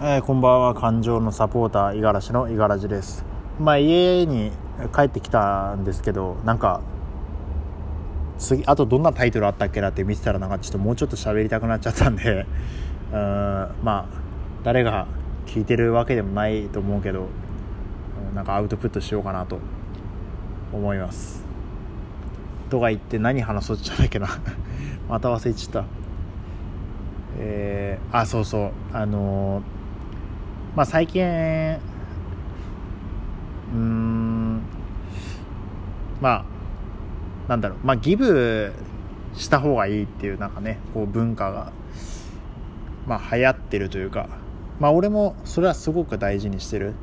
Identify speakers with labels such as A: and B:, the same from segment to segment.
A: えー、こんばんは。感情のサポーター五十嵐の五十嵐です。まあ家に帰ってきたんですけどなんか次あとどんなタイトルあったっけなって見てたらなんかちょっともうちょっと喋りたくなっちゃったんで うんまあ誰が聞いてるわけでもないと思うけどなんかアウトプットしようかなと思います。とか言って何話そうっちゃないけな。また忘れちゃった。えー、あそうそう。あのーまあ、最近うんまあなんだろう。まあギブした方がいいっていうなんかねこう文化がまあ流行ってるというか。まあ俺もそれはすごく大事にしてる。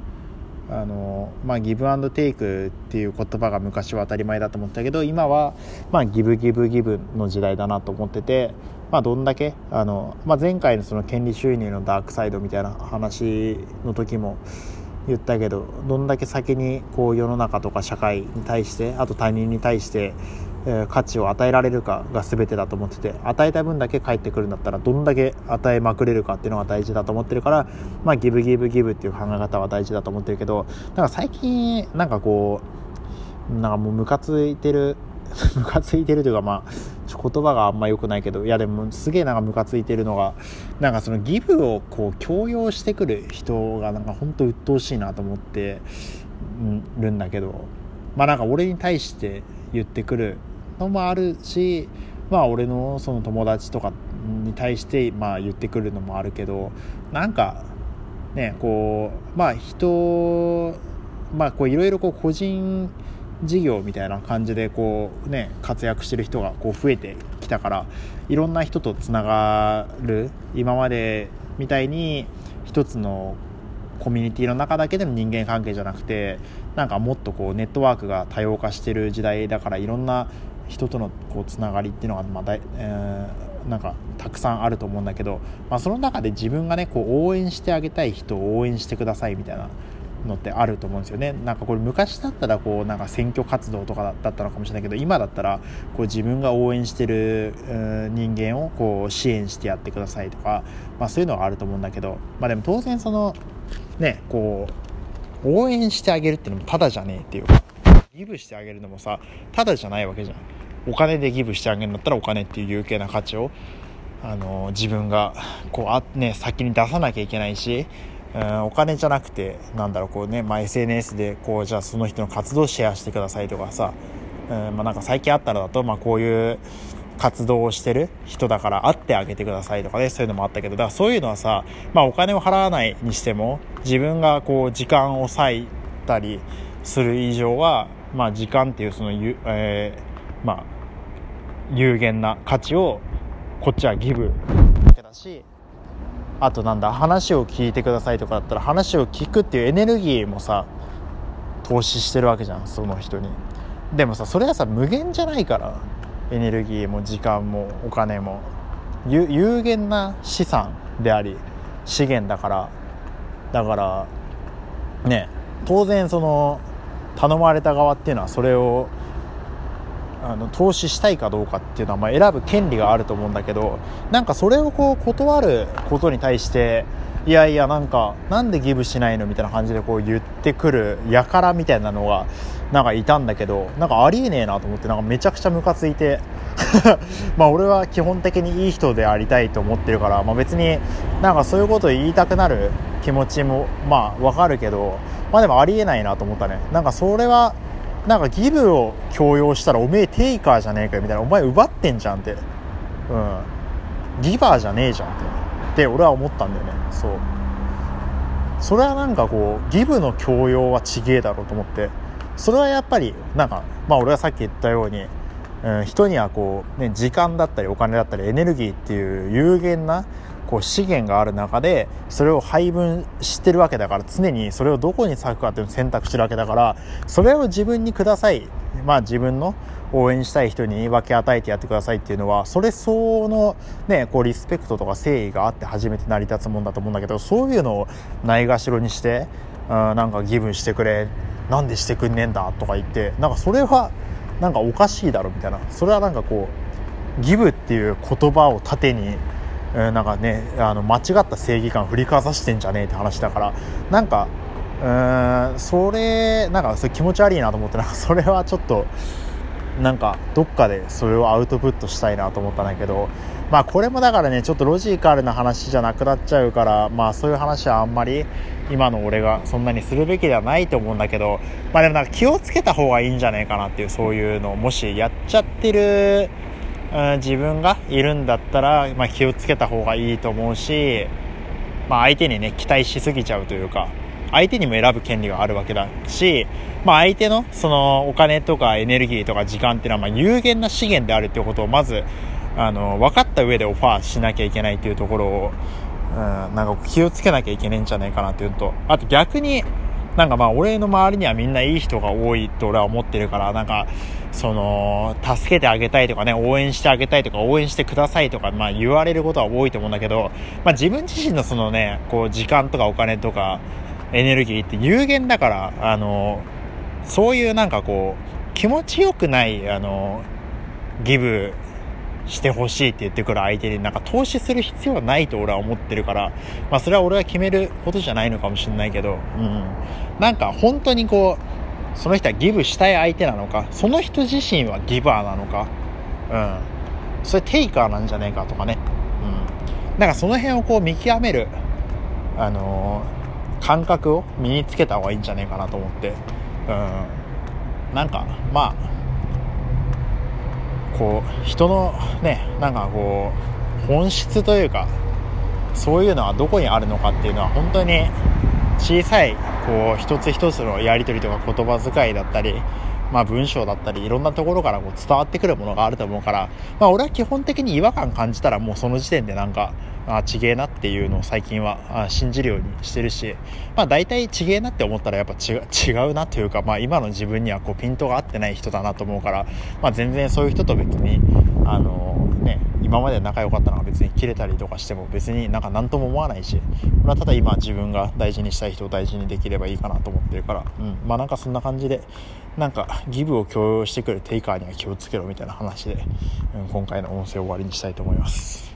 A: あのまあギブアンドテイクっていう言葉が昔は当たり前だと思ったけど今はまあギブギブギブの時代だなと思っててまあ、どんだけあの、まあ、前回のその権利収入のダークサイドみたいな話の時も言ったけどどんだけ先にこう世の中とか社会に対してあと他人に対して、価値を与えられるかが全てだと思ってて与えた分だけ返ってくるんだったらどんだけ与えまくれるかっていうのが大事だと思ってるからまあギブギブギブっていう考え方は大事だと思ってるけどなんか最近なんかこうなんかもうムカついてる ムカついてるというかまあ言葉があんま良くないけどいやでもすげえなんかムカついてるのがなんかそのギブをこう強要してくる人がなんかほんと鬱陶しいなと思ってるんだけどまあなんか俺に対して言ってくるのもあるしまあ俺のその友達とかに対してまあ言ってくるのもあるけどなんかねこうまあ人まあこういろいろこう個人事業みたいな感じでこうね活躍してる人がこう増えてきたからいろんな人とつながる今までみたいに一つのコミュニティの中だけでの人間関係じゃなくてなんかもっとこうネットワークが多様化してる時代だからいろんな人とのこうつながりっていうのがまだ、えー、なんかたくさんあると思うんだけど、まあ、その中で自分がねこう応援してあげたい人を応援してくださいみたいなのってあると思うんですよね。なんかこれ昔だったらこうなんか選挙活動とかだったのかもしれないけど今だったらこう自分が応援してる人間をこう支援してやってくださいとか、まあ、そういうのがあると思うんだけど、まあ、でも当然そのねこう応援してあげるっていうのもただじゃねえっていうかギブしてあげるのもさただじゃないわけじゃん。お金でギブしてあげるんだったらお金っていう有形な価値をあの自分がこうあ、ね、先に出さなきゃいけないしうんお金じゃなくてなんだろうこうね、まあ、SNS でこうじゃあその人の活動をシェアしてくださいとかさ、うんまあ、なんか最近あったらだと、まあ、こういう活動をしてる人だから会ってあげてくださいとかねそういうのもあったけどだからそういうのはさ、まあ、お金を払わないにしても自分がこう時間を割いたりする以上は、まあ、時間っていうその、えー、まあ有限な価値をこっちはギブだけだしあとなんだ話を聞いてくださいとかだったら話を聞くっていうエネルギーもさ投資してるわけじゃんその人に。でもさそれはさ無限じゃないからエネルギーも時間もお金も。有限な資産であり資源だから。だからね当然その頼まれた側っていうのはそれをあの投資したいかどうかっていうのはま選ぶ権利があると思うんだけどなんかそれをこう断ることに対していやいやなんかなんでギブしないのみたいな感じでこう言ってくる輩みたいなのがなんかいたんだけどなんかありえねえなと思ってなんかめちゃくちゃムカついて。まあ俺は基本的にいい人でありたいと思ってるから、まあ、別になんかそういうこと言いたくなる気持ちもまあわかるけどまあでもありえないなと思ったね。なんかそれはなんかギブを強要したらおめえテイカーじゃねえかよみたいな。お前奪ってんじゃんって。うん。ギバーじゃねえじゃんって。って俺は思ったんだよね。そう。それはなんかこうギブの強要はちげえだろうと思って。それはやっぱりなんかまあ俺がさっき言ったように、うん、人にはこう、ね、時間だったりお金だったりエネルギーっていう有限なこう資源がある中でそれを配分してるわけだから常にそれをどこに咲くかっていうのを選択してるわけだからそれを自分にください。まあ自分の応援したい人に分け与えてやってくださいっていうのはそれ相応のねこうリスペクトとか誠意があって初めて成り立つもんだと思うんだけどそういうのをないがしろにしてうんなんかギブしてくれなんでしてくんねえんだとか言ってなんかそれはなんかおかしいだろみたいな。それはなんかこうギブっていう言葉を盾にうん、なんかねあの間違った正義感振りかざしてんじゃねえって話だからなんかうーんそれなんかそれ気持ち悪いなと思ってなんかそれはちょっとなんかどっかでそれをアウトプットしたいなと思ったんだけどまあこれもだからねちょっとロジカルな話じゃなくなっちゃうからまあそういう話はあんまり今の俺がそんなにするべきではないと思うんだけどまあでもなんか気をつけた方がいいんじゃないかなっていうそういうのをもしやっちゃってる、自分がいるんだったら、まあ、気をつけた方がいいと思うし、まあ、相手にね期待しすぎちゃうというか相手にも選ぶ権利があるわけだし、まあ、相手のそのお金とかエネルギーとか時間っていうのはま有限な資源であるっていうことをまずあの分かった上でオファーしなきゃいけないっていうところを、うん、なんか気をつけなきゃいけないんじゃないかなっていうとあと逆になんかまあ俺の周りにはみんないい人が多いと俺は思ってるからなんかその助けてあげたいとかね応援してあげたいとか応援してくださいとかまあ言われることは多いと思うんだけどまあ自分自身のそのねこう時間とかお金とかエネルギーって有限だから、あの、そういうなんかこう、気持ちよくない、あの、ギブしてほしいって言ってくる相手になんか投資する必要はないと俺は思ってるから、まあそれは俺が決めることじゃないのかもしれないけど、うん。なんか本当にこう、その人はギブしたい相手なのか、その人自身はギバーなのか、うん。それテイカーなんじゃねえかとかね。うん。なんかその辺をこう見極める、あの感覚を身につけた方がいいんじゃねえかなと思ってうんなんかまあこう人のねなんかこう本質というかそういうのはどこにあるのかっていうのは本当に小さいこう一つ一つのやり取りとか言葉遣いだったりまあ、文章だったりいろんなところからこう伝わってくるものがあると思うから、まあ、俺は基本的に違和感感じたらもうその時点でなんかあちげえなっていうのを最近は信じるようにしてるし、まあ、大体ちげえなって思ったらやっぱ違うなというか、まあ、今の自分にはこうピントが合ってない人だなと思うから、まあ、全然そういう人と別にあのね今まで仲良かったのが別に切れたりとかしても別になんか何とも思わないしこれはただ今自分が大事にしたい人を大事にできればいいかなと思ってるから、うん、まあなんかそんな感じでなんかギブを強要してくるテイカーには気をつけろみたいな話で、うん、今回の音声を終わりにしたいと思います。